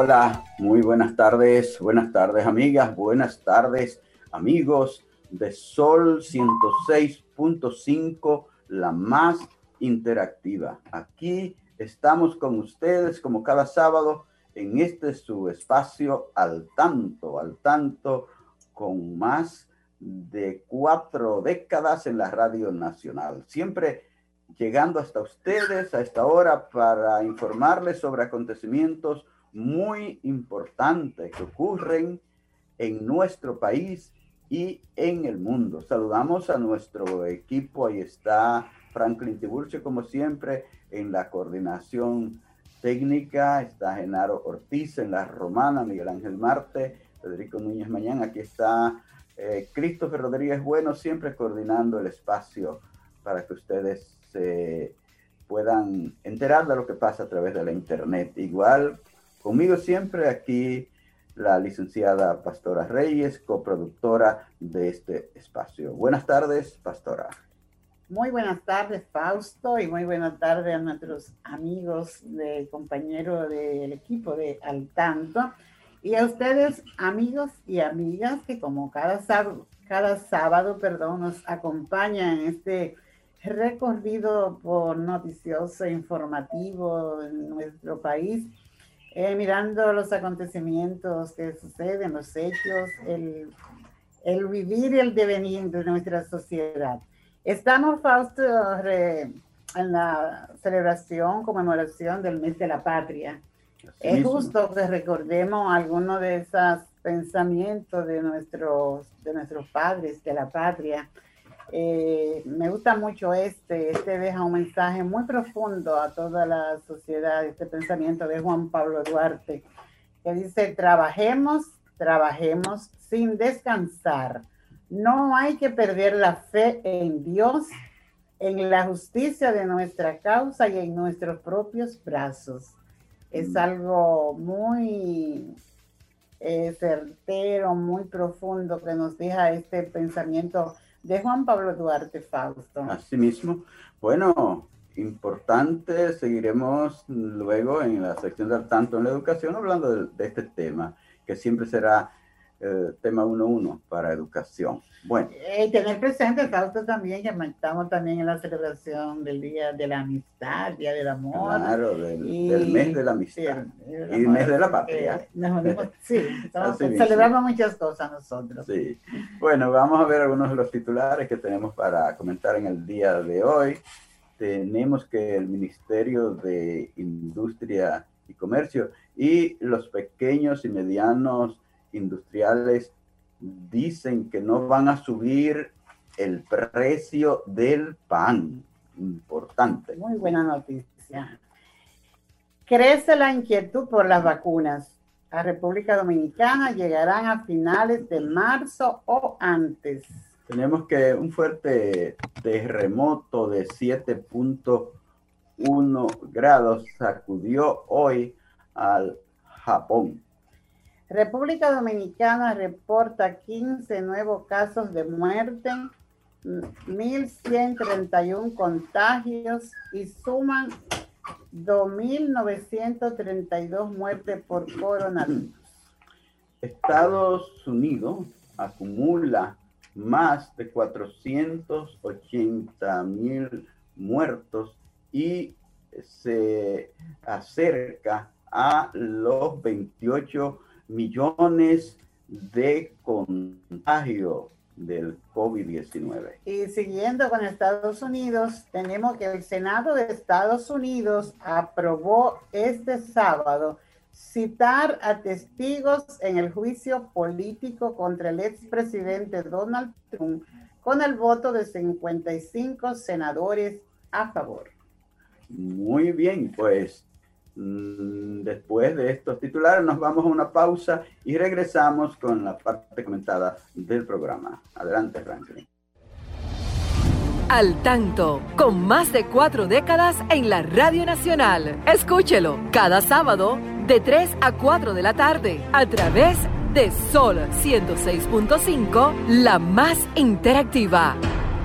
Hola, muy buenas tardes, buenas tardes amigas, buenas tardes amigos de Sol 106.5, la más interactiva. Aquí estamos con ustedes como cada sábado en este su espacio al tanto, al tanto, con más de cuatro décadas en la radio nacional. Siempre llegando hasta ustedes a esta hora para informarles sobre acontecimientos muy importantes que ocurren en nuestro país y en el mundo. Saludamos a nuestro equipo, ahí está Franklin Tiburcio, como siempre, en la coordinación técnica, está Genaro Ortiz en la romana, Miguel Ángel Marte, Federico Núñez Mañana, aquí está eh, Christopher Rodríguez Bueno, siempre coordinando el espacio para que ustedes se puedan enterar de lo que pasa a través de la internet. Igual Conmigo siempre aquí la licenciada Pastora Reyes, coproductora de este espacio. Buenas tardes, Pastora. Muy buenas tardes, Fausto, y muy buenas tardes a nuestros amigos, de compañero del equipo de Al Tanto, y a ustedes, amigos y amigas, que como cada sábado, cada sábado perdón, nos acompañan en este recorrido por noticioso e informativo en nuestro país eh, mirando los acontecimientos que suceden, los hechos, el, el vivir y el devenir de nuestra sociedad. Estamos, Fausto, en la celebración, conmemoración del mes de la patria. es justo que recordemos algunos de esos pensamientos de nuestros, de nuestros padres de la patria eh, me gusta mucho este, este deja un mensaje muy profundo a toda la sociedad, este pensamiento de Juan Pablo Duarte, que dice, trabajemos, trabajemos sin descansar. No hay que perder la fe en Dios, en la justicia de nuestra causa y en nuestros propios brazos. Es mm. algo muy eh, certero, muy profundo que nos deja este pensamiento de Juan Pablo Duarte Fausto. Asimismo, bueno, importante, seguiremos luego en la sección del tanto en la educación hablando de, este tema, que siempre será el tema 1-1 para educación. Bueno. Y tener presente, Fausto, también que estamos también en la celebración del Día de la Amistad, Día del Amor. Claro, del, mes de la amistad. y el mes de la patria. sí, celebramos muchas cosas nosotros. Sí. Bueno, vamos a ver algunos de los titulares que tenemos para comentar en el día de hoy. Tenemos que el Ministerio de Industria y Comercio y los pequeños y medianos industriales dicen que no van a subir el precio del pan. Importante. Muy buena noticia. Crece la inquietud por las vacunas. A República Dominicana llegarán a finales de marzo o antes. Tenemos que un fuerte terremoto de 7.1 grados sacudió hoy al Japón. República Dominicana reporta 15 nuevos casos de muerte, 1.131 contagios y suman 2.932 muertes por coronavirus. Estados Unidos acumula más de 480 mil muertos y se acerca a los 28 millones de contagio del COVID-19. Y siguiendo con Estados Unidos, tenemos que el Senado de Estados Unidos aprobó este sábado citar a testigos en el juicio político contra el expresidente Donald Trump con el voto de 55 senadores a favor. Muy bien, pues después de estos titulares nos vamos a una pausa y regresamos con la parte comentada del programa. Adelante, Franklin. Al tanto, con más de cuatro décadas en la Radio Nacional. Escúchelo cada sábado de 3 a 4 de la tarde a través de Sol 106.5, la más interactiva.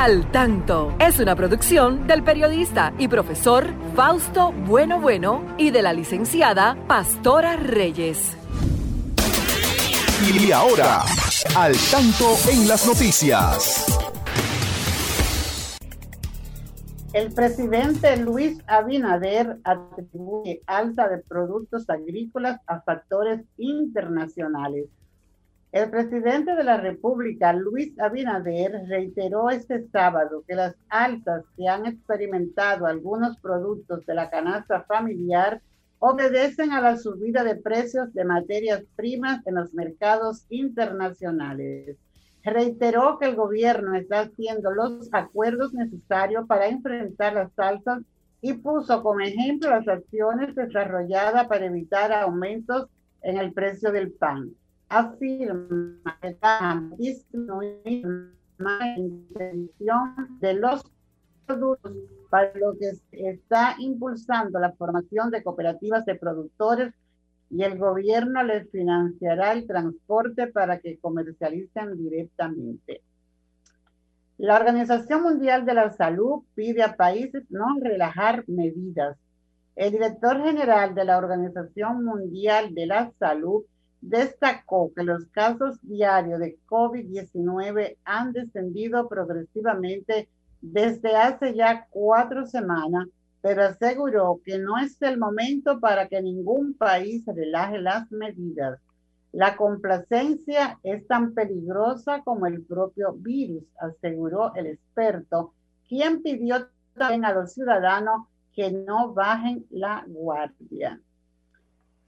Al tanto es una producción del periodista y profesor Fausto Bueno Bueno y de la licenciada Pastora Reyes. Y ahora, al tanto en las noticias. El presidente Luis Abinader atribuye alta de productos agrícolas a factores internacionales el presidente de la República, Luis Abinader, reiteró este sábado que las altas que han experimentado algunos productos de la canasta familiar obedecen a la subida de precios de materias primas en los mercados internacionales. Reiteró que el gobierno está haciendo los acuerdos necesarios para enfrentar las alzas y puso como ejemplo las acciones desarrolladas para evitar aumentos en el precio del pan afirma que está disminuyendo la intención de los productos para lo que está impulsando la formación de cooperativas de productores y el gobierno les financiará el transporte para que comercialicen directamente. La Organización Mundial de la Salud pide a países no relajar medidas. El director general de la Organización Mundial de la Salud destacó que los casos diarios de COVID-19 han descendido progresivamente desde hace ya cuatro semanas, pero aseguró que no es el momento para que ningún país relaje las medidas. La complacencia es tan peligrosa como el propio virus, aseguró el experto, quien pidió también a los ciudadanos que no bajen la guardia.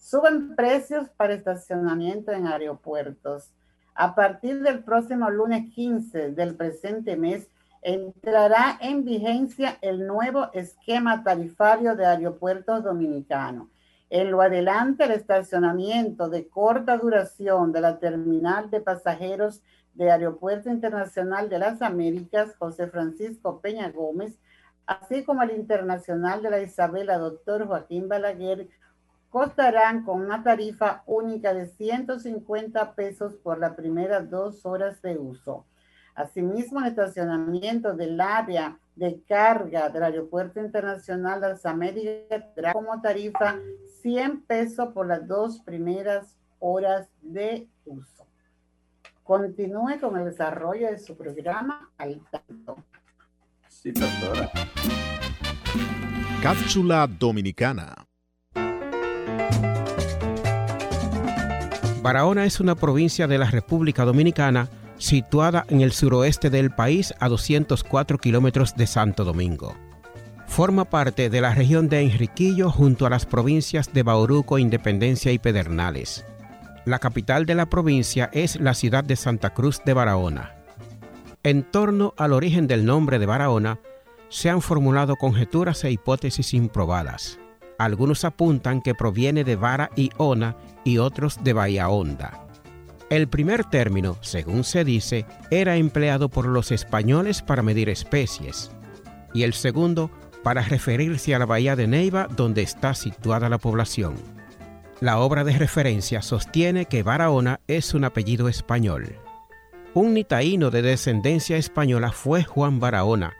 Suben precios para estacionamiento en aeropuertos. A partir del próximo lunes 15 del presente mes, entrará en vigencia el nuevo esquema tarifario de aeropuertos dominicanos. En lo adelante, el estacionamiento de corta duración de la terminal de pasajeros de Aeropuerto Internacional de las Américas, José Francisco Peña Gómez, así como el Internacional de la Isabela, doctor Joaquín Balaguer, costarán con una tarifa única de 150 pesos por las primeras dos horas de uso. Asimismo, el estacionamiento del área de carga del Aeropuerto Internacional de las Américas tendrá como tarifa 100 pesos por las dos primeras horas de uso. Continúe con el desarrollo de su programa al tanto. Sí, doctora. Cápsula Dominicana. Barahona es una provincia de la República Dominicana situada en el suroeste del país a 204 kilómetros de Santo Domingo. Forma parte de la región de Enriquillo junto a las provincias de Bauruco, Independencia y Pedernales. La capital de la provincia es la ciudad de Santa Cruz de Barahona. En torno al origen del nombre de Barahona, se han formulado conjeturas e hipótesis improbadas. Algunos apuntan que proviene de vara y ona y otros de bahía honda. El primer término, según se dice, era empleado por los españoles para medir especies, y el segundo para referirse a la bahía de Neiva donde está situada la población. La obra de referencia sostiene que Barahona es un apellido español. Un nitaíno de descendencia española fue Juan Barahona,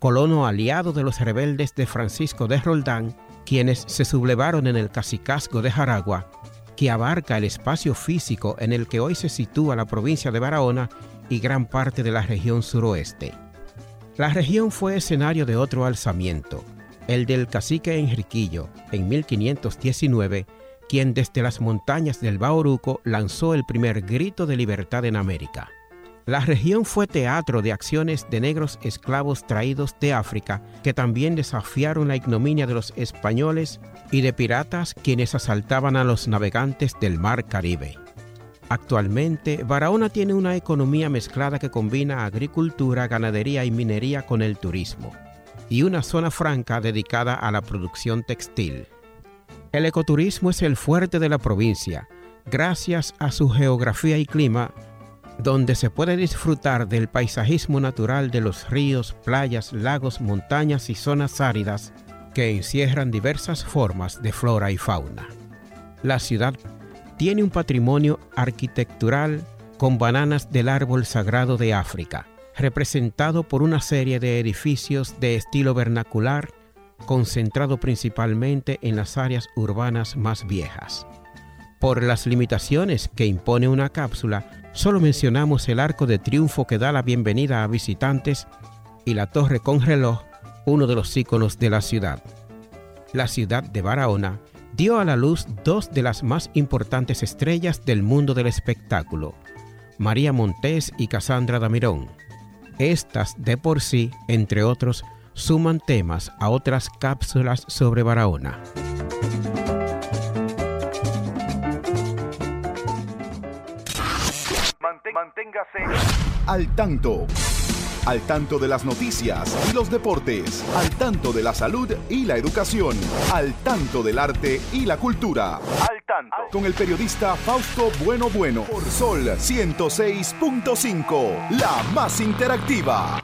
colono aliado de los rebeldes de Francisco de Roldán, quienes se sublevaron en el cacicazgo de Jaragua, que abarca el espacio físico en el que hoy se sitúa la provincia de Barahona y gran parte de la región suroeste. La región fue escenario de otro alzamiento, el del cacique Enriquillo, en 1519, quien desde las montañas del Bauruco lanzó el primer grito de libertad en América. La región fue teatro de acciones de negros esclavos traídos de África que también desafiaron la ignominia de los españoles y de piratas quienes asaltaban a los navegantes del mar Caribe. Actualmente, Barahona tiene una economía mezclada que combina agricultura, ganadería y minería con el turismo, y una zona franca dedicada a la producción textil. El ecoturismo es el fuerte de la provincia, gracias a su geografía y clima donde se puede disfrutar del paisajismo natural de los ríos, playas, lagos, montañas y zonas áridas que encierran diversas formas de flora y fauna. La ciudad tiene un patrimonio arquitectural con bananas del árbol sagrado de África, representado por una serie de edificios de estilo vernacular, concentrado principalmente en las áreas urbanas más viejas. Por las limitaciones que impone una cápsula, solo mencionamos el arco de triunfo que da la bienvenida a visitantes y la torre con reloj, uno de los íconos de la ciudad. La ciudad de Barahona dio a la luz dos de las más importantes estrellas del mundo del espectáculo, María Montés y Cassandra Damirón. Estas de por sí, entre otros, suman temas a otras cápsulas sobre Barahona. Al tanto. Al tanto de las noticias y los deportes. Al tanto de la salud y la educación. Al tanto del arte y la cultura. Al tanto. Con el periodista Fausto Bueno Bueno. Por Sol 106.5. La más interactiva.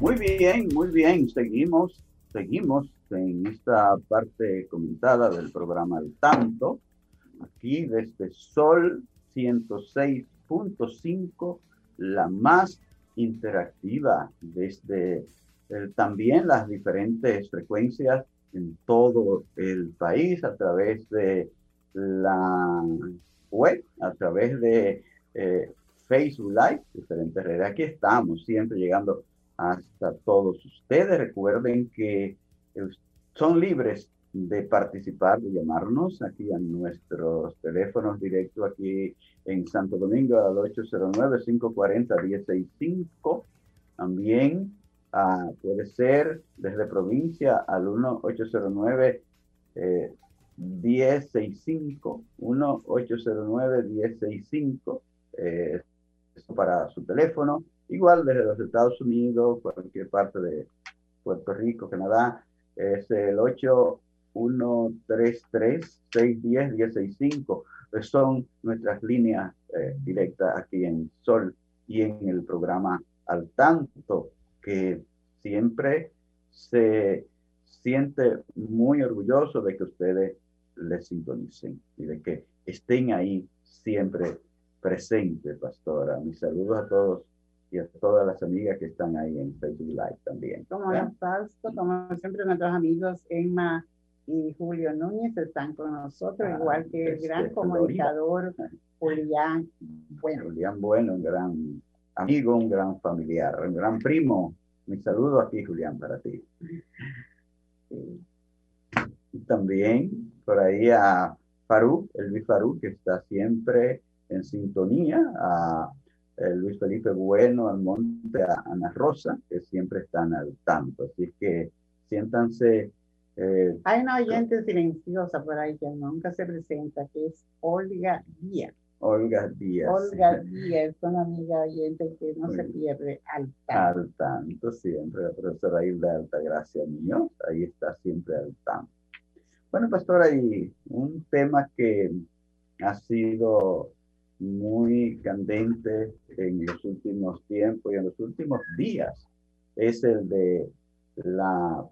Muy bien, muy bien. Seguimos, seguimos en esta parte comentada del programa Al Tanto. Aquí desde Sol 106.5, la más interactiva desde también las diferentes frecuencias en todo el país a través de la web, a través de eh, Facebook Live, diferentes redes. Aquí estamos siempre llegando hasta todos ustedes. Recuerden que son libres de participar, de llamarnos aquí a nuestros teléfonos directos aquí en Santo Domingo al 809-540-165. También ah, puede ser desde provincia al 1-809-1065. 1-809-1065. Eh, para su teléfono. Igual desde los Estados Unidos, cualquier parte de Puerto Rico, Canadá, es el 8 133-610-165. Son nuestras líneas eh, directas aquí en Sol y en el programa Al Tanto, que siempre se siente muy orgulloso de que ustedes les sintonicen y de que estén ahí siempre presentes, pastora. Mis saludos a todos y a todas las amigas que están ahí en Facebook Live también. Como como siempre nuestros amigos Emma y Julio Núñez están con nosotros, ah, igual que el gran comunicador Julián Bueno. Julián Bueno, un gran amigo, un gran familiar, un gran primo. Mi saludo aquí, Julián, para ti. Y también por ahí a Farú, el Luis Farú, que está siempre en sintonía, a Luis Felipe Bueno, al Monte, a Ana Rosa, que siempre están al tanto. Así que siéntanse eh, Hay una oyente silenciosa por ahí que nunca se presenta, que es Olga Díaz. Olga Díaz. Olga Díaz, una amiga oyente que no se pierde al tanto. Al tanto, siempre, la profesora Hilda Altagracia mío, ahí está siempre al tanto. Bueno, pastora, hay un tema que ha sido muy candente en los últimos tiempos y en los últimos días, es el de la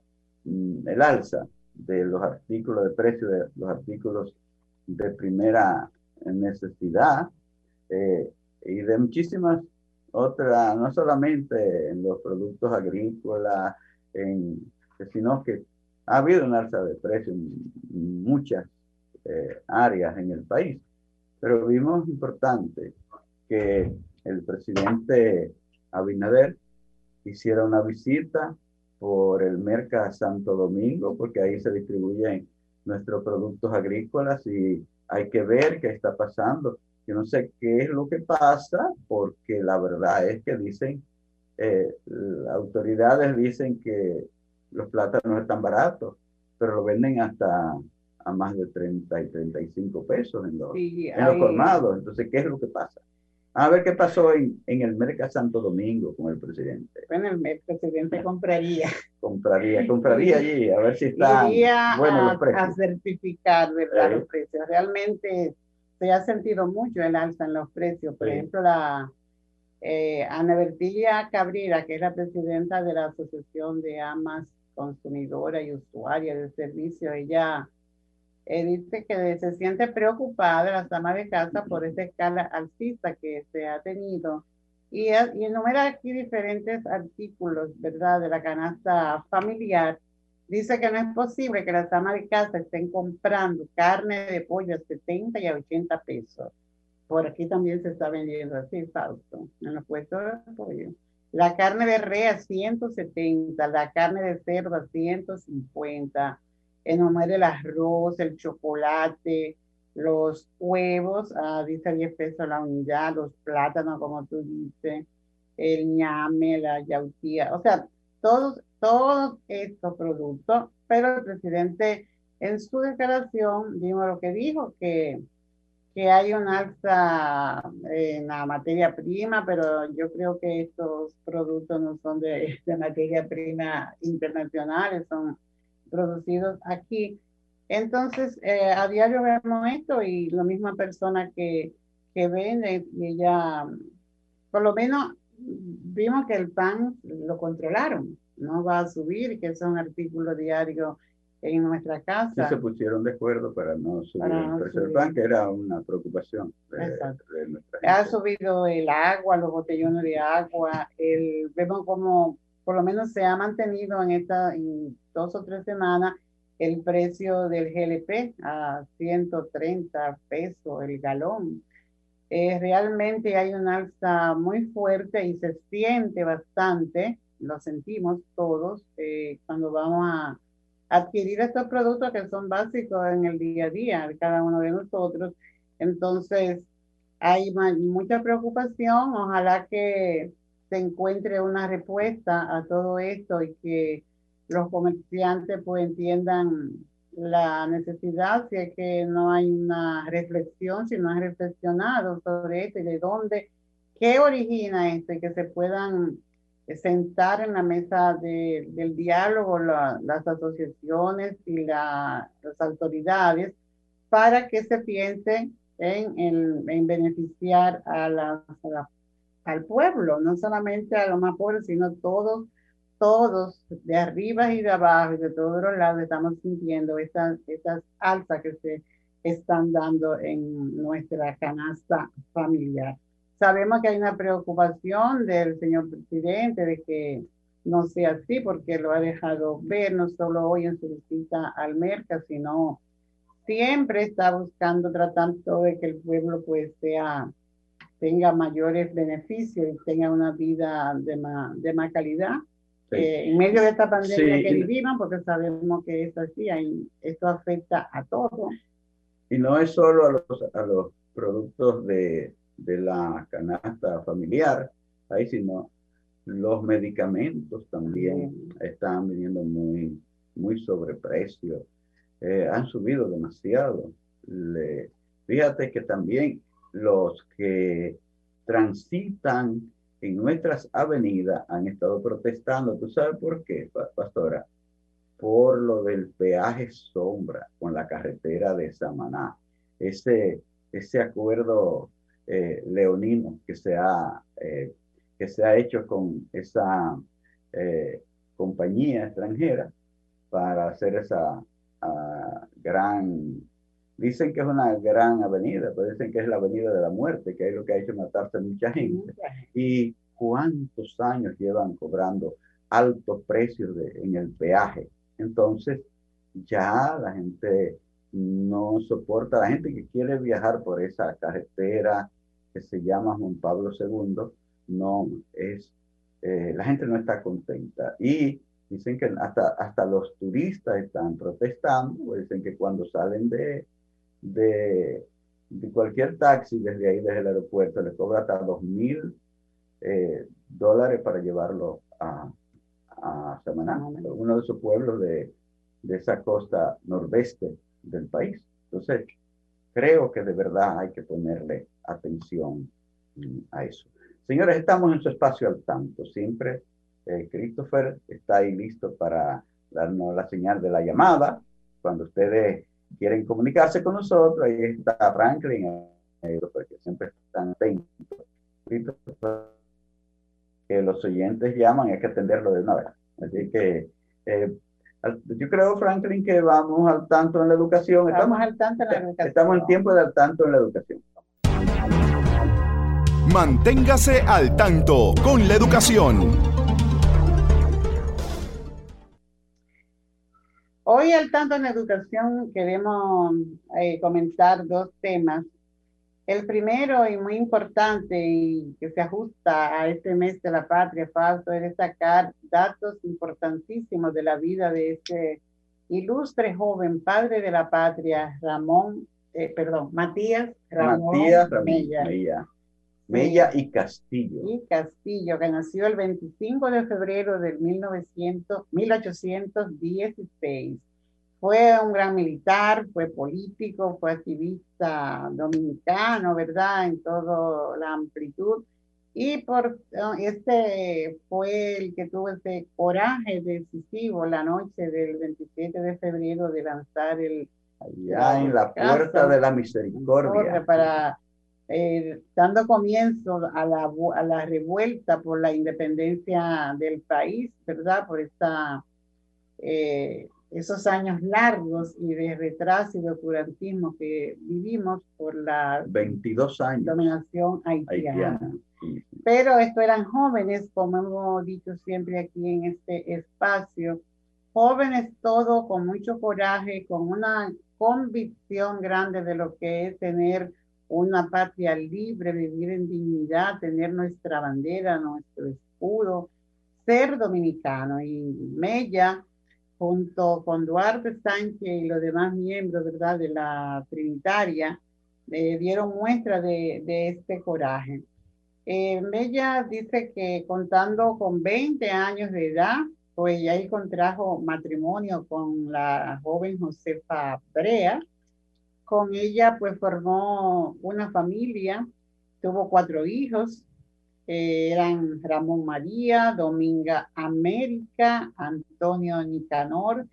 el alza de los artículos de precio de los artículos de primera necesidad eh, y de muchísimas otras, no solamente en los productos agrícolas, en, sino que ha habido un alza de precios en muchas eh, áreas en el país. Pero vimos importante que el presidente Abinader hiciera una visita por el Mercado Santo Domingo, porque ahí se distribuyen nuestros productos agrícolas y hay que ver qué está pasando. Yo no sé qué es lo que pasa, porque la verdad es que dicen, eh, las autoridades dicen que los plátanos están baratos, pero lo venden hasta a más de 30 y 35 pesos en los, en los colmados. Entonces, ¿qué es lo que pasa? A ver qué pasó en, en el Mercado Santo Domingo con el presidente. Bueno, el presidente compraría. Compraría, compraría allí, a ver si está bueno precios. A certificar, ¿verdad? Los precios. Realmente se ha sentido mucho el alza en los precios. Por ejemplo, la eh, Ana Bertilla Cabrera, que es la presidenta de la Asociación de Amas Consumidoras y Usuarias del Servicio, ella eh, dice que se siente preocupada la dama de casa por esa escala alcista que se ha tenido y, y enumera aquí diferentes artículos, ¿verdad?, de la canasta familiar. Dice que no es posible que las amas de casa estén comprando carne de pollo a 70 y a 80 pesos. Por aquí también se está vendiendo así, Fausto, en los puestos de pollo. La carne de res a 170, la carne de cerdo a 150 enumera el arroz, el chocolate, los huevos, ah, dice 10 pesos la unidad, los plátanos, como tú dices, el ñame, la yautía, o sea, todos, todos estos productos, pero el presidente en su declaración dijo lo que dijo, que, que hay un alza en la materia prima, pero yo creo que estos productos no son de, de materia prima internacionales, son producidos aquí. Entonces, eh, a diario vemos esto y la misma persona que, que vende, y ella, por lo menos vimos que el pan lo controlaron, no va a subir, que es un artículo diario en nuestra casa. se pusieron de acuerdo para no subir el precio del pan, que era una preocupación de, Ha subido el agua, los botellones de agua, el, vemos como por lo menos se ha mantenido en esta dos o tres semanas el precio del GLP a 130 pesos el galón. Eh, realmente hay un alza muy fuerte y se siente bastante, lo sentimos todos eh, cuando vamos a adquirir estos productos que son básicos en el día a día de cada uno de nosotros. Entonces, hay mucha preocupación. Ojalá que se encuentre una respuesta a todo esto y que los comerciantes pues entiendan la necesidad, si es que no hay una reflexión, si no han reflexionado sobre esto y de dónde, qué origina esto y que se puedan sentar en la mesa del diálogo las asociaciones y las autoridades para que se piense en, en, beneficiar a a al pueblo, no solamente a los más pobres, sino todos, todos, de arriba y de abajo y de todos los lados, estamos sintiendo estas, estas alzas que se están dando en nuestra canasta familiar. Sabemos que hay una preocupación del señor presidente de que no sea así, porque lo ha dejado ver no solo hoy en su visita al Merca, sino siempre está buscando, tratando de que el pueblo pues sea tenga mayores beneficios y tenga una vida de más, de más calidad. Eh, en medio de esta pandemia que vivimos, porque sabemos que es así, esto afecta a todos. Y no es solo a los, a los productos de, de la canasta familiar, ahí, sino los medicamentos también están viniendo muy, muy sobreprecio. Eh, han subido demasiado. Le, fíjate que también los que transitan en nuestras avenidas han estado protestando. ¿Tú sabes por qué, pastora? Por lo del peaje sombra con la carretera de Samaná. Ese, ese acuerdo eh, leonino que se, ha, eh, que se ha hecho con esa eh, compañía extranjera para hacer esa ah, gran Dicen que es una gran avenida, pero dicen que es la avenida de la muerte, que es lo que ha hecho matarse mucha gente. Y cuántos años llevan cobrando altos precios de, en el peaje. Entonces, ya la gente no soporta, la gente que quiere viajar por esa carretera que se llama Juan Pablo II, no es, eh, la gente no está contenta. Y dicen que hasta, hasta los turistas están protestando, pues dicen que cuando salen de, de, cualquier taxi desde ahí, desde el aeropuerto, le cobra hasta dos mil eh, dólares para llevarlo a, a Samaná, uno de esos pueblos de, de esa costa nordeste del país. Entonces, creo que de verdad hay que ponerle atención mm, a eso. Señores, estamos en su espacio al tanto. Siempre eh, Christopher está ahí listo para darnos la señal de la llamada. Cuando ustedes quieren comunicarse con nosotros, ahí está Franklin, porque siempre están atentos. Que los oyentes llaman y hay que atenderlo de una vez. Así que eh, yo creo, Franklin, que vamos al tanto en la educación. Estamos, al tanto en la educación. Estamos en tiempo de al tanto en la educación. Manténgase al tanto con la educación. Hoy al tanto en educación queremos eh, comentar dos temas. El primero y muy importante y que se ajusta a este mes de la patria, Fausto, es destacar datos importantísimos de la vida de este ilustre joven padre de la patria, Ramón, eh, perdón, Matías Ramón, Matías Ramón Mella. Mella y Castillo. Y Castillo, que nació el 25 de febrero 1900, 1816. Fue un gran militar, fue político, fue activista dominicano, ¿verdad? En toda la amplitud. Y por este fue el que tuvo ese coraje decisivo la noche del 27 de febrero de lanzar el... Allá en la puerta de la misericordia. Para eh, dando comienzo a la, a la revuelta por la independencia del país, ¿verdad? Por esta, eh, esos años largos y de retraso y de oscurantismo que vivimos por la 22 años. dominación haitiana. Pero estos eran jóvenes, como hemos dicho siempre aquí en este espacio, jóvenes todos con mucho coraje, con una convicción grande de lo que es tener una patria libre, vivir en dignidad, tener nuestra bandera, nuestro escudo, ser dominicano. Y Mella, junto con Duarte Sánchez y los demás miembros ¿verdad? de la Trinitaria, eh, dieron muestra de, este coraje. Eh, Mella dice que contando con 20 años de edad, pues ahí contrajo matrimonio con la joven Josefa Brea, con ella pues formó una familia, tuvo cuatro hijos, eh, eran Ramón María, Dominga América, Antonio Nicanor,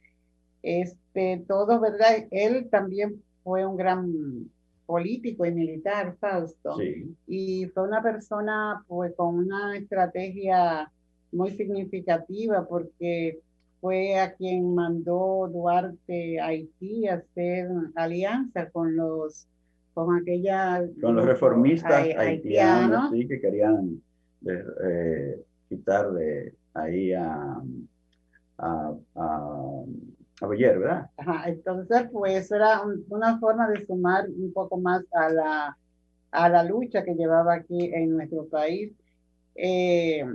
este, todo, ¿verdad? Él también fue un gran político y militar, Fausto, y fue una persona pues con una estrategia muy significativa porque fue a quien mandó Duarte a Haití a hacer alianza con los con aquella con los reformistas haitianos, sí que querían eh, quitar de ahí a a, a, ¿verdad? Ajá, entonces pues era una forma de sumar un poco más a la a la lucha que llevaba aquí en nuestro país. Eh,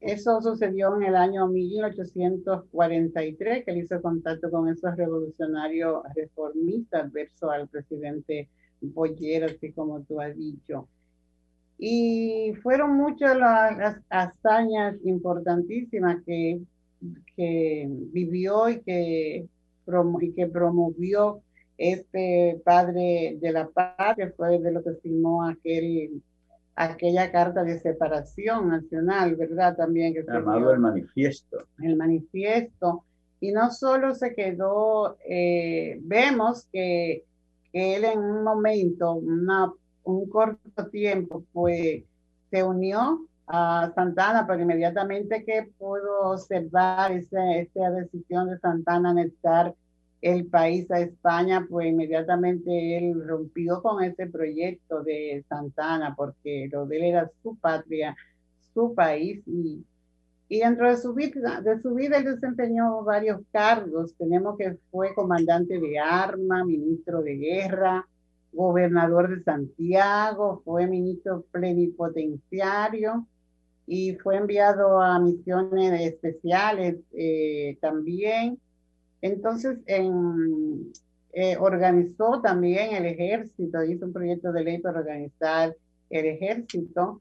eso sucedió en el año 1843, que él hizo contacto con esos revolucionarios reformistas verso al presidente Boyer, así como tú has dicho. Y fueron muchas las hazañas importantísimas que, que vivió y que, y que promovió este padre de la paz, que fue de lo que firmó aquel aquella carta de separación nacional, ¿verdad? También que llamado el manifiesto. El manifiesto. Y no solo se quedó, eh, vemos que, él en un momento, una, un corto tiempo, pues se unió a Santana, pero inmediatamente que pudo observar esa, esa decisión de Santana en estar el país a España, pues inmediatamente él rompió con ese proyecto de Santana porque lo de él era su patria, su país y, y dentro de su vida, de su vida él desempeñó varios cargos. Tenemos que fue comandante de arma, ministro de guerra, gobernador de Santiago, fue ministro plenipotenciario y fue enviado a misiones especiales eh, también entonces, eh, organizó también el ejército, hizo un proyecto de ley para organizar el ejército.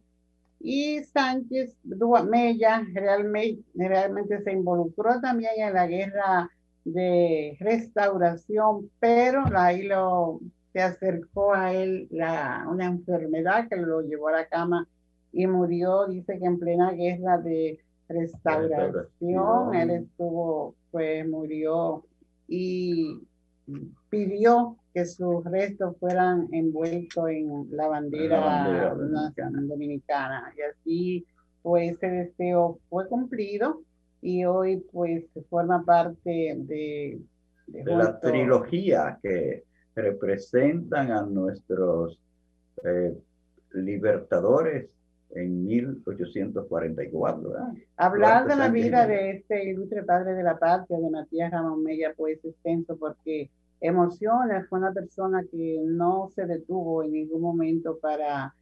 Y Sánchez Duamella realmente, realmente se involucró también en la guerra de restauración, pero ahí lo, se acercó a él la, una enfermedad que lo llevó a la cama y murió, dice que en plena guerra de restauración, él estuvo pues murió y pidió que sus restos fueran envueltos en la bandera, nacional dominicana. Y así, pues ese deseo fue cumplido y hoy pues forma parte de, de, la trilogía que representan a nuestros eh, libertadores en 1844. Hablar de la vida de este ilustre padre de la patria, de Matías Ramón Mella, pues extenso porque emociona, fue una persona que no se detuvo en ningún momento para,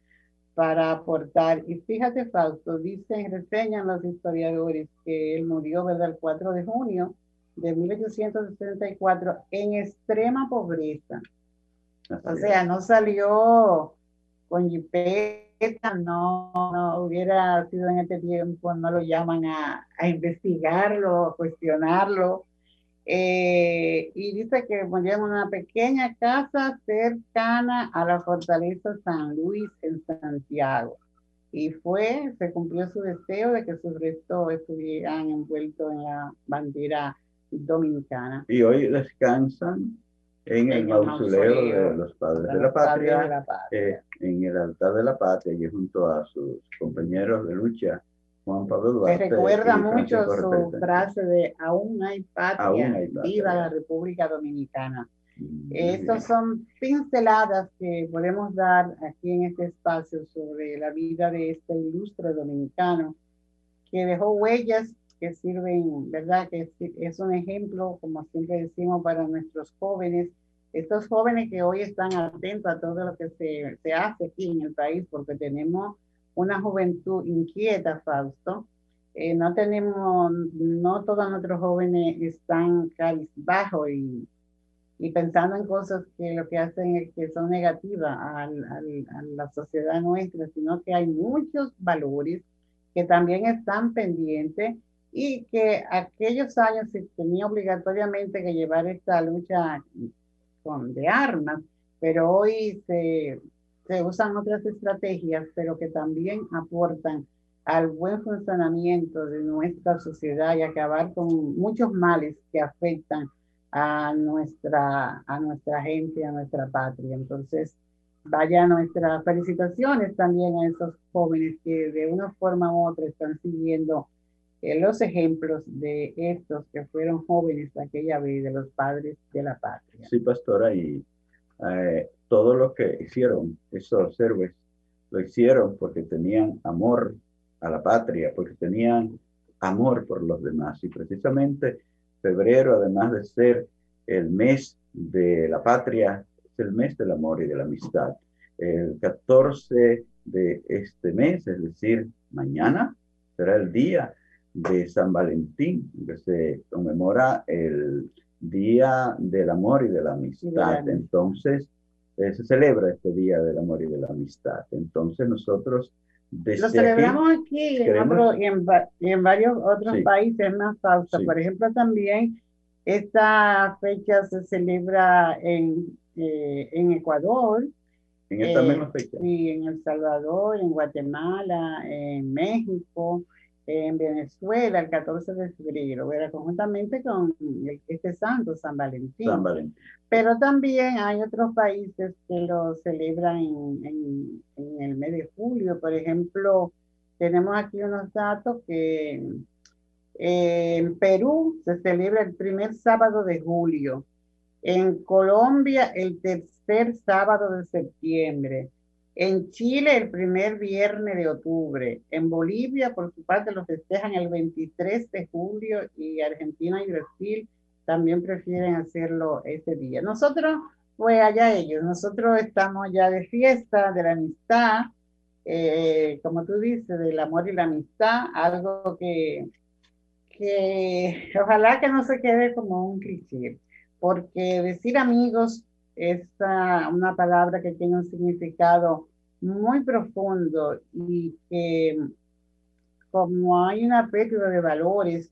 para aportar. Y fíjate, Fausto, dicen, reseñan los historiadores que él murió, ¿verdad?, el 4 de junio de 1864 en extrema pobreza. o sea, no salió con jipeta no, no, hubiera sido en este tiempo, no lo llaman a, a investigarlo, a cuestionarlo. Eh, y dice que murió en una pequeña casa cercana a la fortaleza San Luis en Santiago. Y fue, se cumplió su deseo de que sus restos estuvieran envueltos en la bandera dominicana. Y hoy descansan en, el mausoleo, de los padres de la patria, eh, en el altar de la patria y junto a sus compañeros de lucha, Juan Pablo Duarte. Me recuerda mucho su frase de aún hay patria, viva la República Dominicana. Mm, Estas son pinceladas que podemos dar aquí en este espacio sobre la vida de este ilustre dominicano que dejó huellas que sirven, ¿verdad? Que es un ejemplo, como siempre decimos, para nuestros jóvenes, estos jóvenes que hoy están atentos a todo lo que se, se hace aquí en el país, porque tenemos una juventud inquieta, Fausto. Eh, no tenemos, no todos nuestros jóvenes están cabizbajos y, y pensando en cosas que lo que hacen es que son negativas a la sociedad nuestra, sino que hay muchos valores que también están pendientes y que aquellos años se tenía obligatoriamente que llevar esta lucha con, de armas, pero hoy se, se usan otras estrategias, pero que también aportan al buen funcionamiento de nuestra sociedad y acabar con muchos males que afectan a nuestra, a nuestra gente, a nuestra patria. Entonces, vaya nuestras felicitaciones también a esos jóvenes que de una forma u otra están siguiendo los ejemplos de estos que fueron jóvenes aquella vez, de los padres de la patria. Sí, pastora, y eh, todo lo que hicieron esos héroes, lo hicieron porque tenían amor a la patria, porque tenían amor por los demás. Y precisamente febrero, además de ser el mes de la patria, es el mes del amor y de la amistad. El 14 de este mes, es decir, mañana, será el día de San Valentín, que se conmemora el Día del Amor y de la Amistad. Entonces, eh, se celebra este Día del Amor y de la Amistad. Entonces, nosotros... Desde Lo celebramos aquí, y, en, varios otros países más falsos. Por ejemplo, también esta fecha se celebra en, eh, en Ecuador. En esta misma eh, fecha. Y en El Salvador, en Guatemala, en México, en Venezuela el 14 de febrero, era conjuntamente con este santo, San Valentín. San Valentín. Pero también hay otros países que lo celebran en, en, el mes de julio. Por ejemplo, tenemos aquí unos datos que eh, en Perú se celebra el primer sábado de julio. En Colombia, el tercer sábado de septiembre. En Chile, el primer viernes de octubre. En Bolivia, por su parte, lo festejan el 23 de julio y Argentina y Brasil también prefieren hacerlo ese día. Nosotros, pues allá ellos, nosotros estamos ya de fiesta, de la amistad, eh, como tú dices, del amor y la amistad, algo que, que ojalá que no se quede como un cliché, porque decir amigos es una palabra que tiene un significado muy profundo y que como hay una pérdida de valores,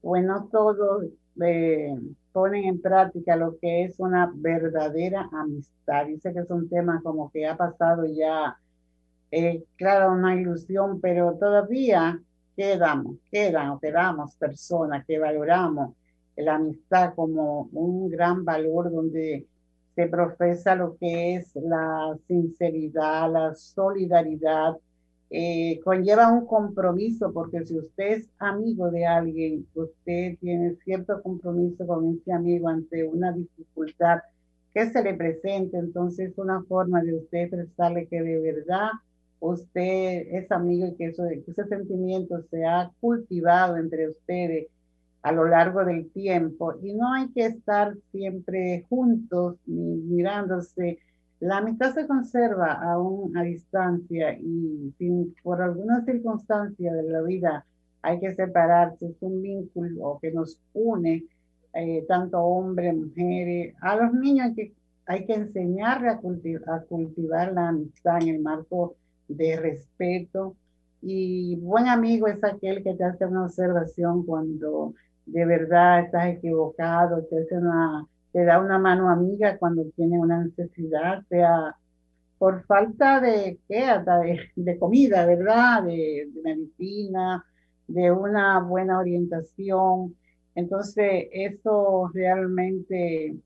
pues todos eh, ponen en práctica lo que es una verdadera amistad. Dice que es un tema como que ha pasado ya eh, claro, una ilusión, pero todavía quedamos, quedan o quedamos personas que valoramos la amistad como un gran valor donde se profesa lo que es la sinceridad, la solidaridad, eh, conlleva un compromiso, porque si usted es amigo de alguien, usted tiene cierto compromiso con ese amigo ante una dificultad que se le presente, entonces una forma de usted expresarle que de verdad usted es amigo y que, que ese sentimiento se ha cultivado entre ustedes a lo largo del tiempo y no hay que estar siempre juntos ni mirándose. La amistad se conserva aún a distancia y sin, por alguna circunstancia de la vida hay que separarse, es un vínculo que nos une eh, tanto hombres, mujeres, a los niños hay que, hay que enseñarle a, a cultivar la amistad en el marco de respeto. Y buen amigo es aquel que te hace una observación cuando de verdad estás equivocado, te, hace una, te da una mano amiga cuando tiene una necesidad, sea por falta de, ¿qué? De, comida, ¿verdad? De, de, medicina, de una buena orientación. Entonces, eso realmente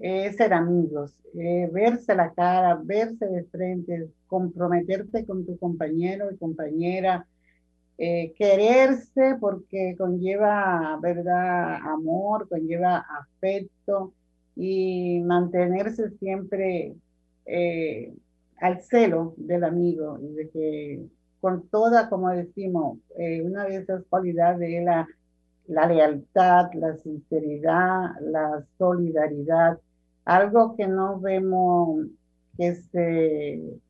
es ser amigos, eh, verse la cara, verse de frente, comprometerte con tu compañero y compañera, eh, quererse porque conlleva, ¿verdad?, amor, conlleva afecto y mantenerse siempre eh, al celo del amigo, de que con toda, como decimos, una de esas cualidades de la la lealtad, la sinceridad, la solidaridad, algo que no vemos que se,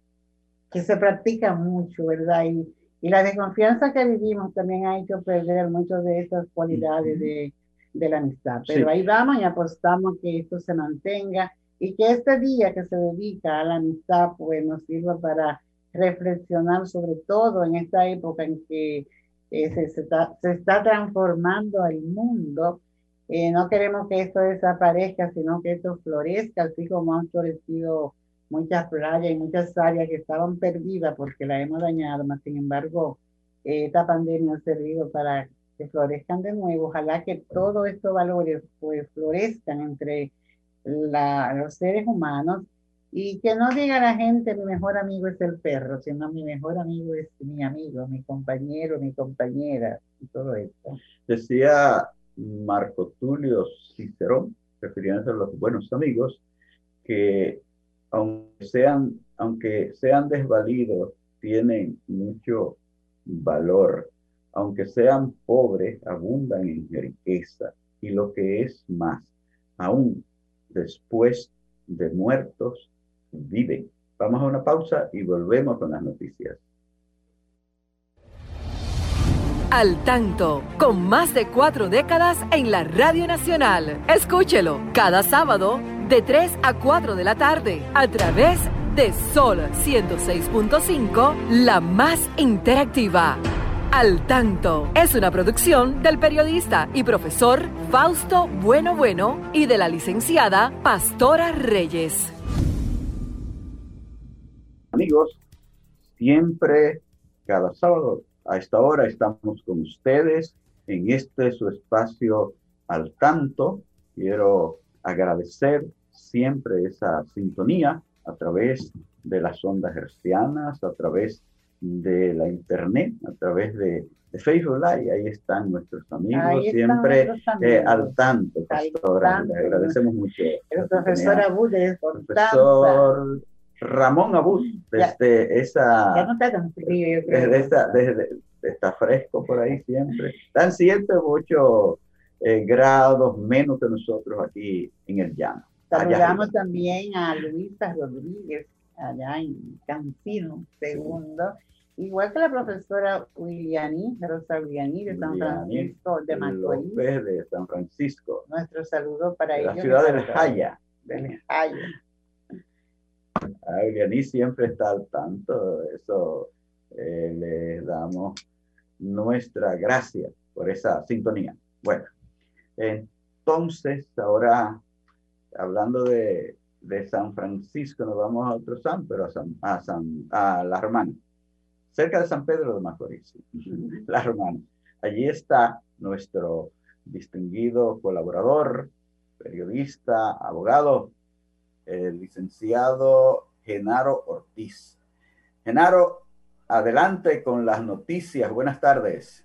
que se practica mucho, ¿verdad? Y, y la desconfianza que vivimos también ha hecho perder muchas de esas cualidades de, de la amistad. Pero ahí vamos y apostamos que esto se mantenga y que este día que se dedica a la amistad pues nos sirva para reflexionar sobre todo en esta época en que eh, se, está, se, está, transformando el mundo. Eh, no queremos que esto desaparezca, sino que esto florezca, así como han florecido muchas playas y muchas áreas que estaban perdidas porque la hemos dañado, más sin embargo, esta pandemia ha servido para que florezcan de nuevo. Ojalá que todos estos valores pues, florezcan entre la, los seres humanos y que no diga la gente, mi mejor amigo es el perro, sino mi mejor amigo es mi amigo, mi compañero, mi compañera, y todo esto. Decía Marco Tulio Cicerón, refiriéndose a los buenos amigos, que aunque sean, aunque sean desvalidos, tienen mucho valor. Aunque sean pobres, abundan en riqueza. Y lo que es más, aún después de muertos, viven. Vamos a una pausa y volvemos con las noticias. Al tanto, con más de cuatro décadas en la Radio Nacional. Escúchelo cada sábado de 3 a 4 de la tarde a través de Sol 106.5, la más interactiva. Al tanto es una producción del periodista y profesor Fausto Bueno Bueno y de la licenciada Pastora Reyes. Amigos, siempre, cada sábado a esta hora estamos con ustedes en este su espacio al tanto. Quiero agradecer siempre esa sintonía a través de las ondas hercianas, a través de la internet, a través de, Facebook Live. Ahí están nuestros amigos, siempre eh, al tanto, pastora. Le agradecemos mucho. El profesor Abud de Profesor Ramón Abud, desde esa... Ya no está tan frío, Desde, esa, desde, está fresco por ahí siempre. Están 108 eh, grados menos que nosotros aquí en el llano. Saludamos también a Luisa Rodríguez, allá en Cancino, segundo, igual que la profesora Williani, Rosa Williani de San Francisco de Macorís. de San Francisco. Nuestro saludo para ellos. La ciudad del Jaya. Del Jaya. A siempre está al tanto, eso eh, le damos nuestra gracia por esa sintonía. Bueno, entonces ahora hablando de, de San Francisco, nos vamos a otro San, pero a, San, a, San, a La Romana, cerca de San Pedro de Macorís, La Romana. Allí está nuestro distinguido colaborador, periodista, abogado, el licenciado Genaro Ortiz. Genaro, adelante con las noticias. Buenas tardes.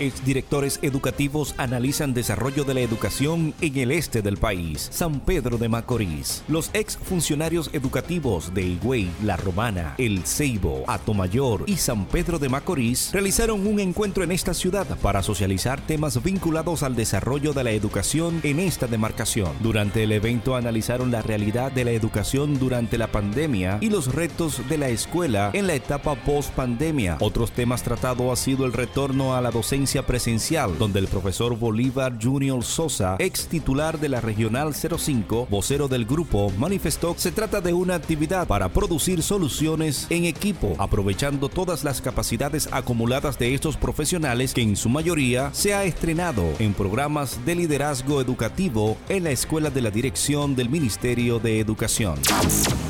Exdirectores educativos analizan desarrollo de la educación en el este del país, San Pedro de Macorís. Los ex funcionarios educativos de Higüey, La Romana, El Ceibo, Atomayor y San Pedro de Macorís realizaron un encuentro en esta ciudad para socializar temas vinculados al desarrollo de la educación en esta demarcación. Durante el evento analizaron la realidad de la educación durante la pandemia y los retos de la escuela en la etapa post pandemia. Otros temas tratados ha sido el retorno a la docencia presencial, donde el profesor Bolívar Junior Sosa, ex titular de la Regional 05, vocero del grupo, manifestó se trata de una actividad para producir soluciones en equipo, aprovechando todas las capacidades acumuladas de estos profesionales que en su mayoría se ha estrenado en programas de liderazgo educativo en la Escuela de la Dirección del Ministerio de Educación.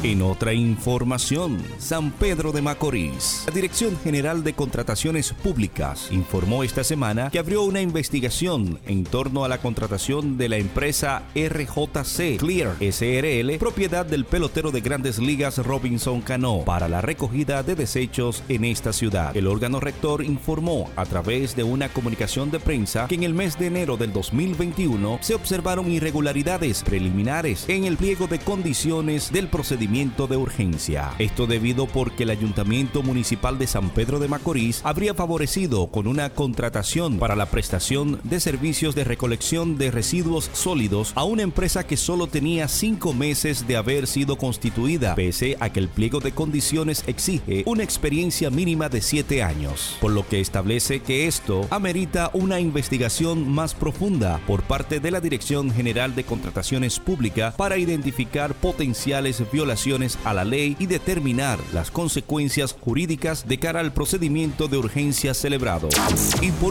En otra información, San Pedro de Macorís, la Dirección General de Contrataciones Públicas informó esta semana que abrió una investigación en torno a la contratación de la empresa RJC Clear SRL, propiedad del pelotero de grandes ligas Robinson Cano, para la recogida de desechos en esta ciudad. El órgano rector informó a través de una comunicación de prensa que en el mes de enero del 2021 se observaron irregularidades preliminares en el pliego de condiciones del procedimiento de urgencia. Esto debido porque el Ayuntamiento Municipal de San Pedro de Macorís habría favorecido con una contratación para la prestación de servicios de recolección de residuos sólidos a una empresa que solo tenía cinco meses de haber sido constituida, pese a que el pliego de condiciones exige una experiencia mínima de siete años, por lo que establece que esto amerita una investigación más profunda por parte de la Dirección General de Contrataciones Públicas para identificar potenciales violaciones a la ley y determinar las consecuencias jurídicas de cara al procedimiento de urgencia celebrado.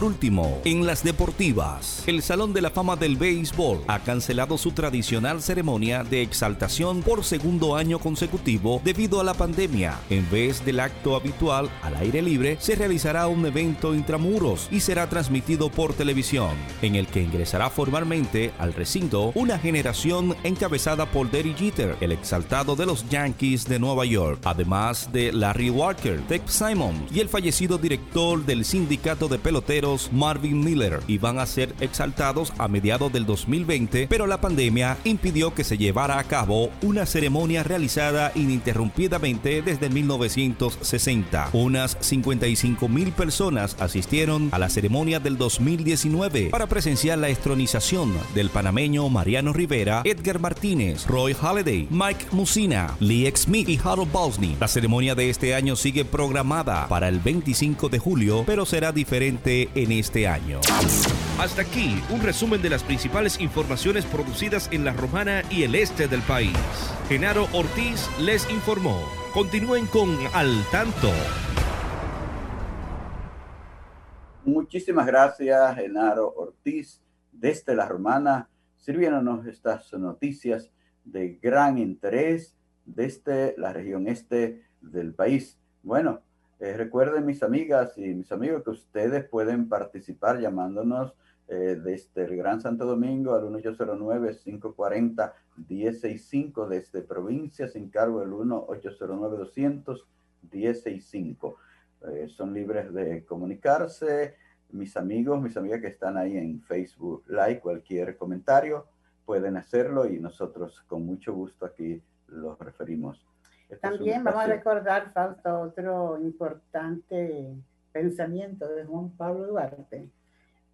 Último, en las deportivas, el Salón de la Fama del Béisbol ha cancelado su tradicional ceremonia de exaltación por segundo año consecutivo debido a la pandemia. En vez del acto habitual al aire libre, se realizará un evento intramuros y será transmitido por televisión, en el que ingresará formalmente al recinto una generación encabezada por Derry Jeter, el exaltado de los Yankees de Nueva York, además de Larry Walker, Tech Simon y el fallecido director del sindicato de peloteros Marvin Miller y van a ser exaltados a mediados del 2020, pero la pandemia impidió que se llevara a cabo una ceremonia realizada ininterrumpidamente desde 1960. Unas 55 mil personas asistieron a la ceremonia del 2019 para presenciar la estronización del panameño Mariano Rivera, Edgar Martínez, Roy Halladay, Mike Musina, Lee Smith y Harold Bosney. La ceremonia de este año sigue programada para el 25 de julio, pero será diferente en este año. Hasta aquí un resumen de las principales informaciones producidas en la Romana y el este del país. Genaro Ortiz les informó. Continúen con Al Tanto. Muchísimas gracias, Genaro Ortiz, desde la Romana, sirviéndonos estas noticias de gran interés desde la región este del país. Bueno, eh, recuerden mis amigas y mis amigos que ustedes pueden participar llamándonos eh, desde el Gran Santo Domingo al 1809-540-165, desde provincia sin cargo el 1-809-200-165. Eh, son libres de comunicarse. Mis amigos, mis amigas que están ahí en Facebook Live, cualquier comentario pueden hacerlo y nosotros con mucho gusto aquí los referimos. Este También vamos a recordar, Fausto, otro importante pensamiento de Juan Pablo Duarte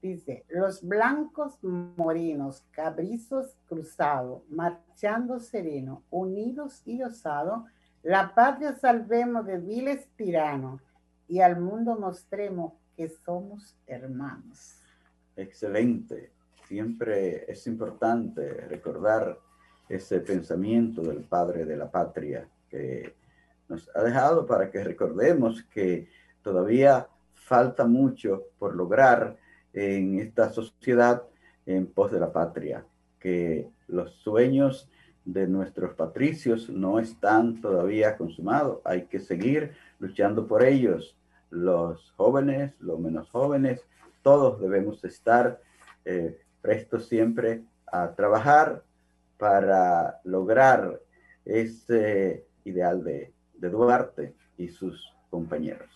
Dice, los blancos morinos, cabrizos cruzados, marchando sereno, unidos y osados, la patria salvemos de viles tiranos y al mundo mostremos que somos hermanos. Excelente. Siempre es importante recordar ese pensamiento del padre de la patria que nos ha dejado para que recordemos que todavía falta mucho por lograr en esta sociedad en pos de la patria, que los sueños de nuestros patricios no están todavía consumados, hay que seguir luchando por ellos, los jóvenes, los menos jóvenes, todos debemos estar eh, prestos siempre a trabajar para lograr ese ideal de, de Duarte y sus compañeros.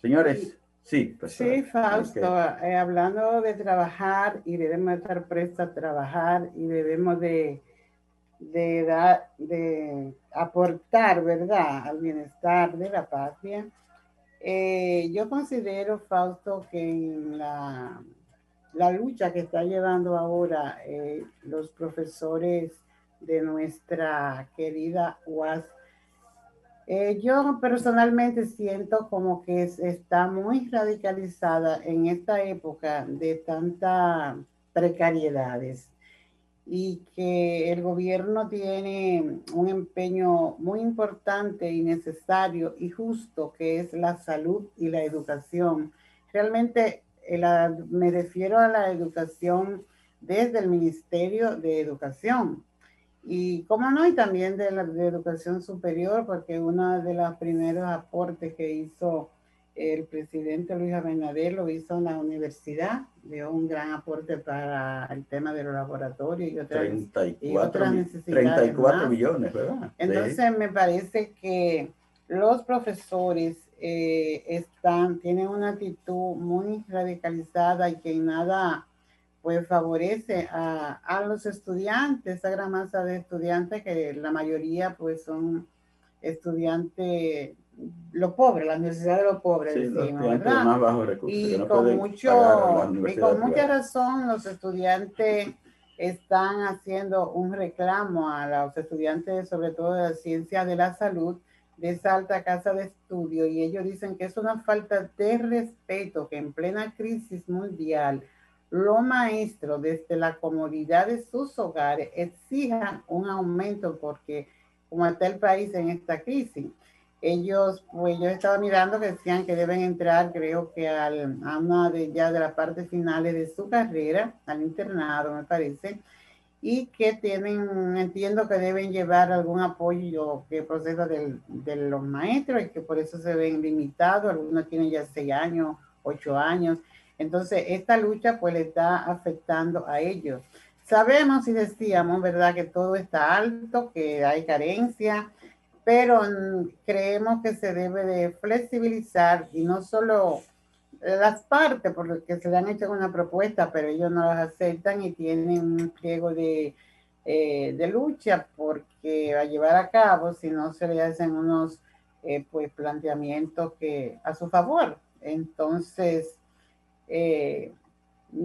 Señores, Sí, pues, sí, Fausto, eh, hablando de trabajar y debemos estar prestos a trabajar y debemos de, de, dar, de aportar, ¿verdad?, al bienestar de la patria. Eh, yo considero, Fausto, que en la, la lucha que está llevando ahora eh, los profesores de nuestra querida UAS eh, yo personalmente siento como que está muy radicalizada en esta época de tantas precariedades y que el gobierno tiene un empeño muy importante y necesario y justo que es la salud y la educación. Realmente eh, me refiero a la educación desde el Ministerio de Educación y cómo no, y también de la educación superior, porque uno de los primeros aportes que hizo el presidente Luis Abinader lo hizo en la universidad, dio un gran aporte para el tema de los laboratorios y otras, 34, necesidades. 34 millones, ¿verdad? Entonces me parece que los profesores eh, están, tienen una actitud muy radicalizada y que nada pues favorece a, a, los estudiantes, esa gran masa de estudiantes que la mayoría pues son estudiantes, lo pobre, la universidad de los pobres, sí, ¿verdad? Más bajos recursos, y, con mucho, y con mucha razón los estudiantes están haciendo un reclamo a los estudiantes, sobre todo de la ciencia de la salud, de esa alta casa de estudio, y ellos dicen que es una falta de respeto que en plena crisis mundial los maestros desde la comodidad de sus hogares exijan un aumento porque como está el país en esta crisis, ellos, pues yo estaba mirando que decían que deben entrar, creo que al, a una de ya de las partes finales de su carrera, al internado, me parece, y que tienen, entiendo que deben llevar algún apoyo que proceda del, de los maestros y que por eso se ven limitados, algunos tienen ya seis años, ocho años, entonces, esta lucha pues le está afectando a ellos. Sabemos y decíamos, ¿verdad?, que todo está alto, que hay carencia, pero creemos que se debe de flexibilizar y no solo las partes, porque se le han hecho una propuesta, pero ellos no las aceptan y tienen un pliego de, eh, de lucha porque a llevar a cabo si no se le hacen unos eh, pues planteamientos que a su favor. Entonces, eh,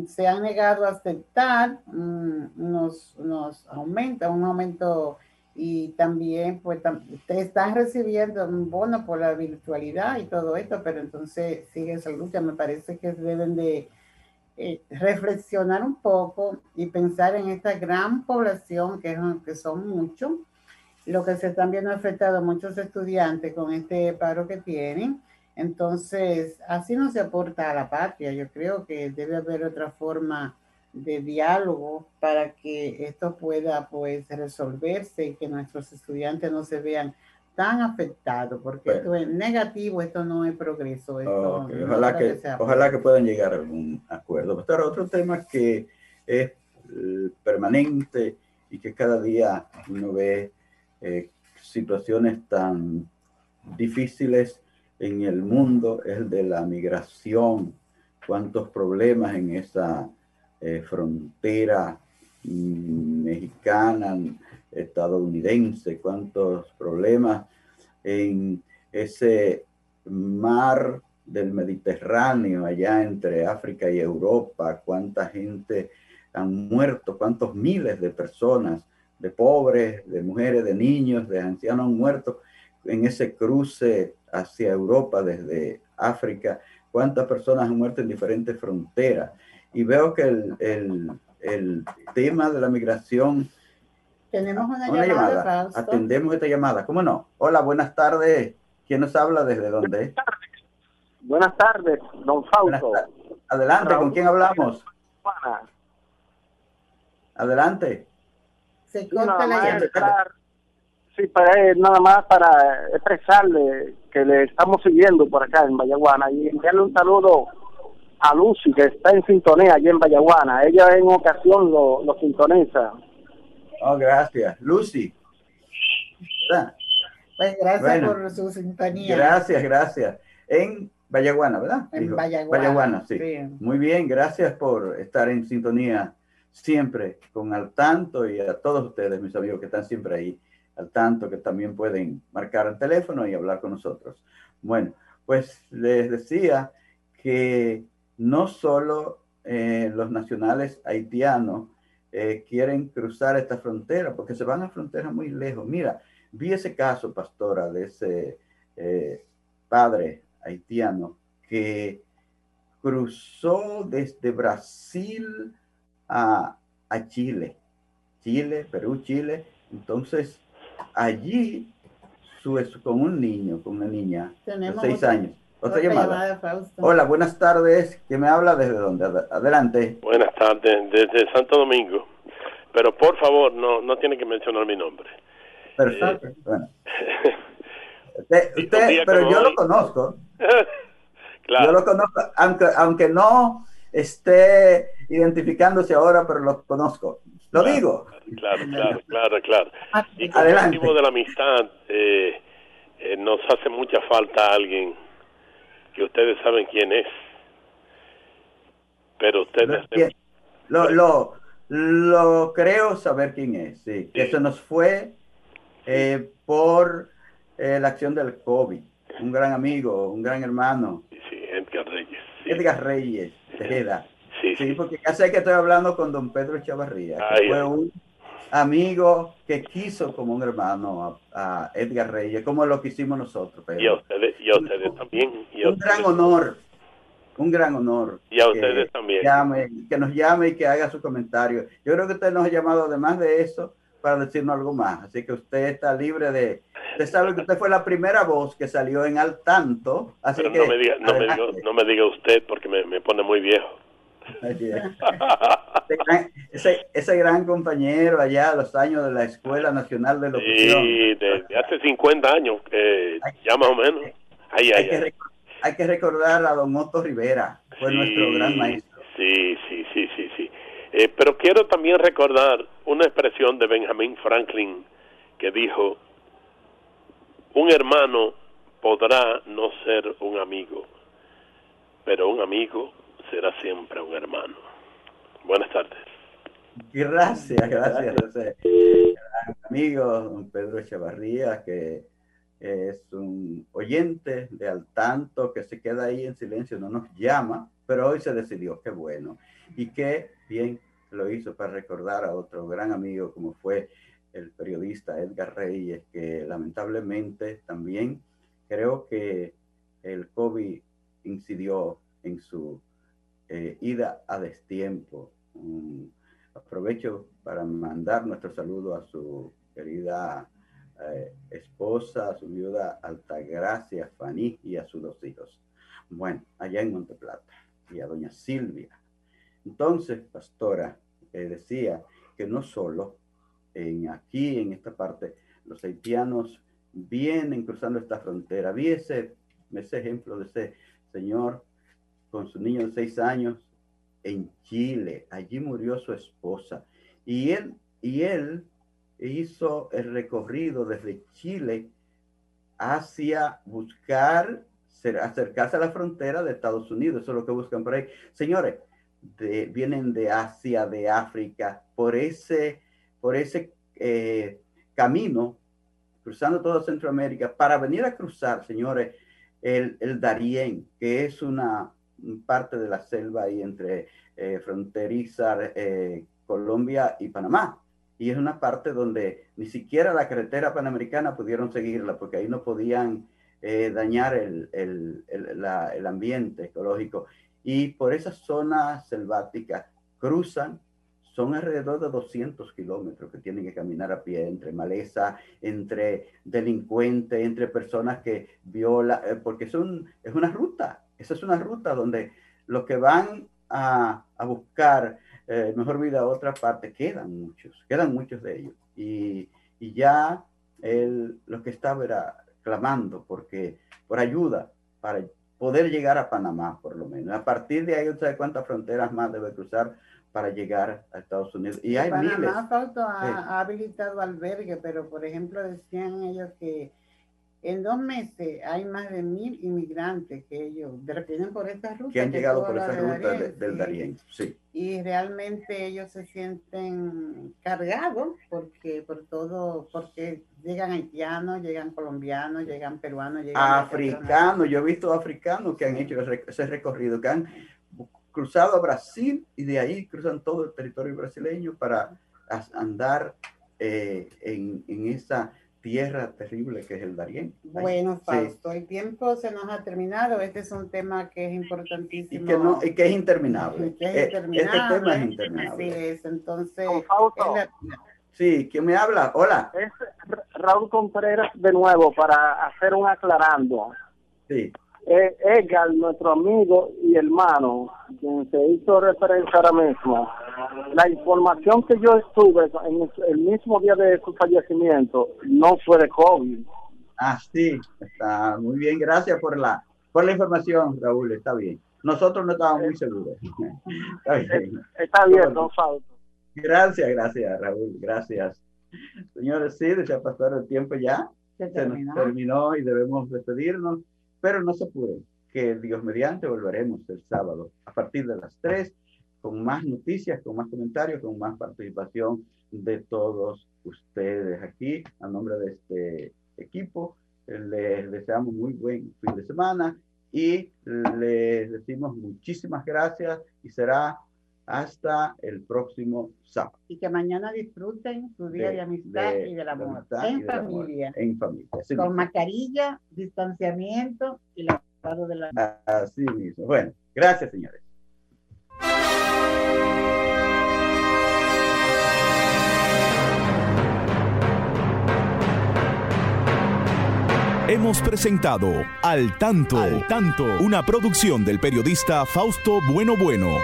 se han negado a aceptar unos, unos aumentos, un aumento y también pues te están recibiendo un bono por la virtualidad y todo esto, pero entonces sigue esa lucha. Me parece que deben de eh, reflexionar un poco y pensar en esta gran población que, que son muchos, lo que se están viendo afectado muchos estudiantes con este paro que tienen entonces, así no se aporta a la patria. Yo creo que debe haber otra forma de diálogo para que esto pueda pues resolverse y que nuestros estudiantes no se vean tan afectados, porque esto es negativo, esto no es progreso. ojalá, que, ojalá que puedan llegar a algún acuerdo. Pero otro tema que es eh, permanente y que cada día uno ve eh, situaciones tan difíciles en el mundo es el de la migración. Cuántos problemas en esa eh, frontera mm, mexicana, estadounidense, cuántos problemas en ese mar del Mediterráneo, allá entre África y Europa, cuánta gente han muerto, cuántos miles de personas, de pobres, de mujeres, de niños, de ancianos han muerto en ese cruce hacia Europa desde África, cuántas personas han muerto en diferentes fronteras. Y veo que el, el, el tema de la migración... Tenemos una, llamada. Atendemos esta llamada. ¿Cómo no? Hola, buenas tardes. ¿Quién nos habla? ¿Desde dónde? Buenas tardes, don Fausto. Adelante, ¿con quién hablamos? Adelante. Se corta la Sí, para, nada más para expresarle que le estamos siguiendo por acá en Vallaguana y enviarle un saludo a Lucy, que está en sintonía allí en Vallaguana. Ella en ocasión lo, lo sintoniza. Oh, gracias. Lucy. Pues gracias por su sintonía. Gracias, gracias. En Vallaguana, ¿verdad? En Vallaguana. sí. Muy bien, gracias por estar en sintonía siempre con al tanto y a todos ustedes, mis amigos que están siempre ahí al tanto, que también pueden marcar el teléfono y hablar con nosotros. Bueno, pues les decía que no solo eh, los nacionales haitianos eh, quieren cruzar esta frontera, porque se van a fronteras muy lejos. Mira, vi ese caso, pastora, de ese eh, padre haitiano que cruzó desde Brasil a, a Chile, Chile, Perú, Chile. Entonces, allí su, con un niño, con una niña de seis años. Otra, llamada. Hola, buenas tardes. ¿Quién me habla? ¿Desde dónde? Adelante. Buenas tardes, desde Santo Domingo. Pero por favor, no, no tiene que mencionar mi nombre. Perfecto. Eh, bueno. usted, pero yo lo conozco. claro. Yo lo conozco, aunque, aunque no esté identificándose ahora, pero lo conozco. Lo digo. Claro, claro, claro, claro. Y con el motivo de la amistad, eh, eh, nos hace mucha falta alguien que ustedes saben quién es. Pero ustedes... Lo, lo, lo creo saber quién es, sí. Que se nos fue eh, por la acción del COVID. Un gran amigo, un gran hermano. Sí, Edgar Reyes. Edgar Reyes, Tejeda. Sí, porque ya sé que estoy hablando con don Pedro Chavarría, que fue un amigo que quiso como un hermano a, Edgar Reyes, como lo quisimos nosotros. Y a ustedes, y a ustedes también. un gran honor, un gran honor. Y a ustedes también. que nos llame y que haga su comentario. Yo creo que usted nos ha llamado además de eso para decirnos algo más. Así que usted está libre de... Usted sabe que usted fue la primera voz que salió en al tanto. Así que, no, me diga, no, me diga, no me diga usted porque me, me pone muy viejo ese, ese, gran compañero allá a los años de la Escuela Nacional de Locución. Sí, desde hace 50 años, ya más o menos. hay, que hay, que recordar a don Otto Rivera, fue nuestro gran maestro. Sí, sí, sí, sí, sí. Eh, pero quiero también recordar una expresión de Benjamin Franklin que dijo, un hermano podrá no ser un amigo, pero un amigo será siempre un hermano. Buenas tardes. Gracias, gracias. amigo don Pedro Echevarría, que es un oyente de al tanto, que se queda ahí en silencio, no nos llama, pero hoy se decidió, qué bueno. Y qué bien lo hizo para recordar a otro gran amigo como fue el periodista Edgar Reyes, que lamentablemente también creo que el COVID incidió en su eh, ida a destiempo. aprovecho para mandar nuestro saludo a su querida eh, esposa, a su viuda Altagracia Faní y a sus dos hijos. Bueno, allá en Monteplata. Y a doña Silvia. Entonces, pastora, decía que no solo en aquí, en esta parte, los haitianos vienen cruzando esta frontera. Vi ese, ese ejemplo de ese señor con su niño de seis años en Chile. Allí murió su esposa. Y él, y él hizo el recorrido desde Chile hacia buscar acercarse a la frontera de Estados Unidos. Eso es lo que buscan por ahí. Señores, vienen de Asia, de África, por ese, por ese eh, camino, cruzando toda Centroamérica, para venir a cruzar, señores, el, el Darién, que es una parte de la selva ahí entre eh, fronteriza eh, Colombia y Panamá. Y es una parte donde ni siquiera la carretera panamericana pudieron seguirla, porque ahí no podían eh, dañar el, el, el, ambiente ecológico. Y por esa zona selvática cruzan, son alrededor de 200 kilómetros que tienen que caminar a pie entre maleza, entre delincuentes, entre personas que violan, eh, porque es, es una ruta, esa es una ruta donde los que van a, a buscar eh, mejor vida a otra parte, quedan muchos, quedan muchos de ellos. Y, y ya el, lo que estaba era clamando porque, por ayuda para poder llegar a Panamá, por lo menos. A partir de ahí, ¿usted sabe cuántas fronteras más debe cruzar para llegar a Estados Unidos? Y hay Panamá miles. ha, habilitado albergue, pero por ejemplo decían ellos que en dos meses hay más de mil inmigrantes que ellos vienen por esta ruta. Que han llegado por esa ruta del Darién, sí. Y realmente ellos se sienten cargados porque por todo, porque llegan haitianos, llegan colombianos, llegan peruanos, llegan africanos. Yo he visto africanos que han hecho ese recorrido, que han cruzado a Brasil y de ahí cruzan todo el territorio brasileño para andar eh, en, en esa tierra terrible que es el Darién. Bueno, Fausto, el tiempo se nos ha terminado. Este es un tema que es importantísimo. Y que, no, y que es interminable. que es interminable. Eh, este tema es interminable. Así es, entonces... Sí, ¿quién me habla? Hola. Es Raúl Contreras de nuevo para hacer un aclarando. Sí eh, Edgar, nuestro amigo y hermano, quien se hizo referencia ahora mismo, la información que yo estuve en el mismo día de su fallecimiento no fue de COVID. Ah, sí, está muy bien, gracias por la, por la información, Raúl, está bien. Nosotros no estábamos muy seguros. está bien, está bien don Gracias, gracias, Raúl, gracias. Señores, sí, se ha pasado el tiempo ya. Se terminó. se nos terminó y debemos despedirnos. Pero no se apure, que Dios mediante volveremos el sábado a partir de las 3 con más noticias, con más comentarios, con más participación de todos ustedes aquí. A nombre de este equipo, les deseamos muy buen fin de semana y les decimos muchísimas gracias y será hasta el próximo sábado. Y que mañana disfruten su día de, amistad y del amor. en, familia. en familia. Con mascarilla, distanciamiento y lavado de la Así mismo. Bueno, gracias, señores. Hemos presentado Al Tanto, Al Tanto, una producción del periodista Fausto Bueno Bueno.